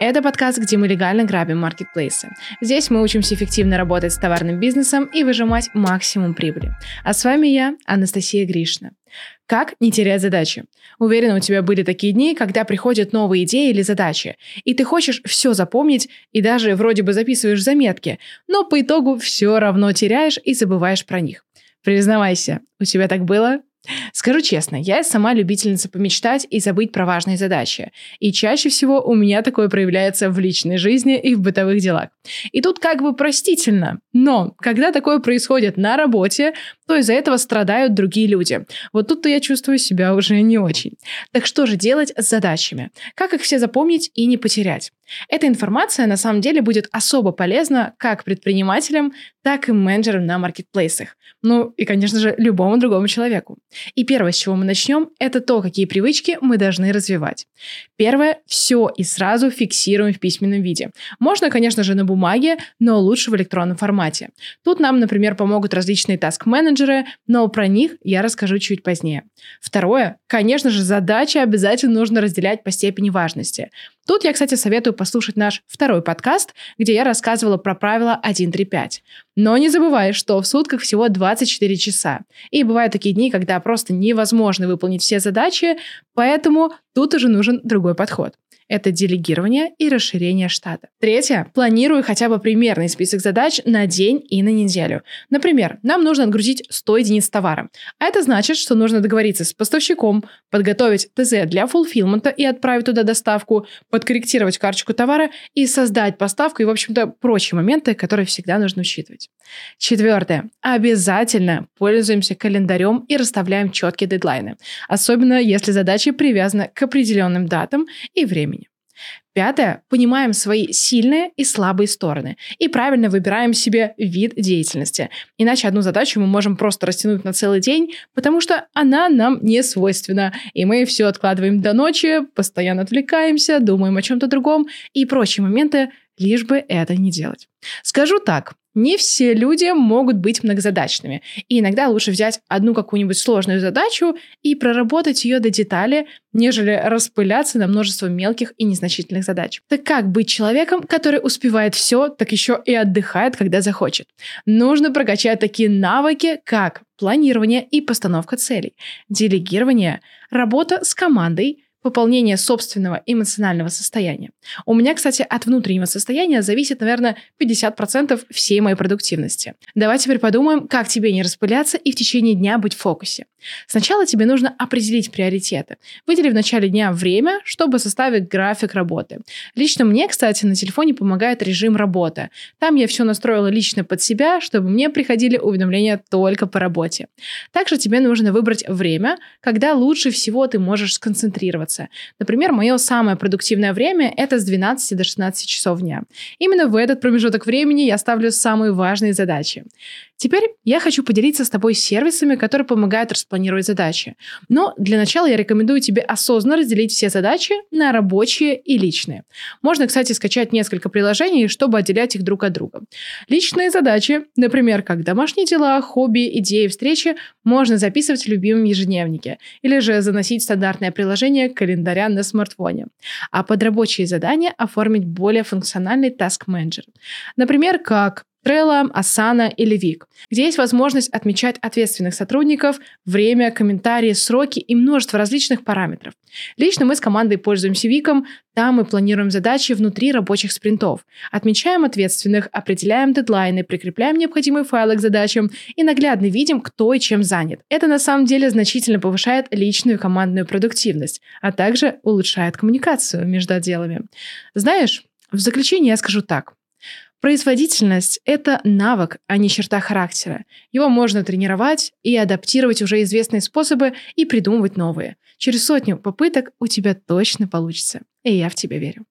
Это подкаст, где мы легально грабим маркетплейсы. Здесь мы учимся эффективно работать с товарным бизнесом и выжимать максимум прибыли. А с вами я, Анастасия Гришна. Как не терять задачи? Уверена, у тебя были такие дни, когда приходят новые идеи или задачи, и ты хочешь все запомнить и даже вроде бы записываешь заметки, но по итогу все равно теряешь и забываешь про них. Признавайся, у тебя так было? Скажу честно, я сама любительница помечтать и забыть про важные задачи. И чаще всего у меня такое проявляется в личной жизни и в бытовых делах. И тут как бы простительно. Но когда такое происходит на работе, то из-за этого страдают другие люди. Вот тут-то я чувствую себя уже не очень. Так что же делать с задачами? Как их все запомнить и не потерять? Эта информация на самом деле будет особо полезна как предпринимателям, так и менеджерам на маркетплейсах. Ну и, конечно же, любому другому человеку. И первое, с чего мы начнем, это то, какие привычки мы должны развивать. Первое – все и сразу фиксируем в письменном виде. Можно, конечно же, на бумаге, но лучше в электронном формате. Тут нам, например, помогут различные таск-менеджеры, но про них я расскажу чуть позднее. Второе – конечно же, задачи обязательно нужно разделять по степени важности. Тут я, кстати, советую послушать наш второй подкаст, где я рассказывала про правило 1.3.5. Но не забывай, что в сутках всего 24 часа. И бывают такие дни, когда просто невозможно выполнить все задачи, поэтому тут уже нужен другой подход. Это делегирование и расширение штата. Третье. Планирую хотя бы примерный список задач на день и на неделю. Например, нам нужно отгрузить 100 единиц товара. А это значит, что нужно договориться с поставщиком, подготовить ТЗ для фулфилмента и отправить туда доставку, подкорректировать карточку товара и создать поставку и, в общем-то, прочие моменты, которые всегда нужно учитывать. Четвертое. Обязательно пользуемся календарем и расставляем четкие дедлайны. Особенно если задачи привязаны к определенным датам и времени. Пятое. Понимаем свои сильные и слабые стороны. И правильно выбираем себе вид деятельности. Иначе одну задачу мы можем просто растянуть на целый день, потому что она нам не свойственна. И мы все откладываем до ночи, постоянно отвлекаемся, думаем о чем-то другом и прочие моменты, лишь бы это не делать. Скажу так, не все люди могут быть многозадачными. И иногда лучше взять одну какую-нибудь сложную задачу и проработать ее до детали, нежели распыляться на множество мелких и незначительных задач. Так как быть человеком, который успевает все, так еще и отдыхает, когда захочет? Нужно прокачать такие навыки, как планирование и постановка целей, делегирование, работа с командой, пополнение собственного эмоционального состояния. У меня, кстати, от внутреннего состояния зависит, наверное, 50% всей моей продуктивности. Давай теперь подумаем, как тебе не распыляться и в течение дня быть в фокусе. Сначала тебе нужно определить приоритеты. Выдели в начале дня время, чтобы составить график работы. Лично мне, кстати, на телефоне помогает режим работы. Там я все настроила лично под себя, чтобы мне приходили уведомления только по работе. Также тебе нужно выбрать время, когда лучше всего ты можешь сконцентрироваться. Например, мое самое продуктивное время – это с 12 до 16 часов дня. Именно в этот промежуток времени я ставлю самые важные задачи. Теперь я хочу поделиться с тобой сервисами, которые помогают распланировать задачи. Но для начала я рекомендую тебе осознанно разделить все задачи на рабочие и личные. Можно, кстати, скачать несколько приложений, чтобы отделять их друг от друга. Личные задачи, например, как домашние дела, хобби, идеи, встречи, можно записывать в любимом ежедневнике или же заносить стандартное приложение календаря на смартфоне. А под рабочие задания оформить более функциональный task manager. Например, как Trello, Asana или Вик, где есть возможность отмечать ответственных сотрудников, время, комментарии, сроки и множество различных параметров. Лично мы с командой пользуемся Виком, там мы планируем задачи внутри рабочих спринтов, отмечаем ответственных, определяем дедлайны, прикрепляем необходимые файлы к задачам и наглядно видим, кто и чем занят. Это на самом деле значительно повышает личную командную продуктивность, а также улучшает коммуникацию между отделами. Знаешь, в заключение я скажу так. Производительность – это навык, а не черта характера. Его можно тренировать и адаптировать уже известные способы и придумывать новые. Через сотню попыток у тебя точно получится. И я в тебя верю.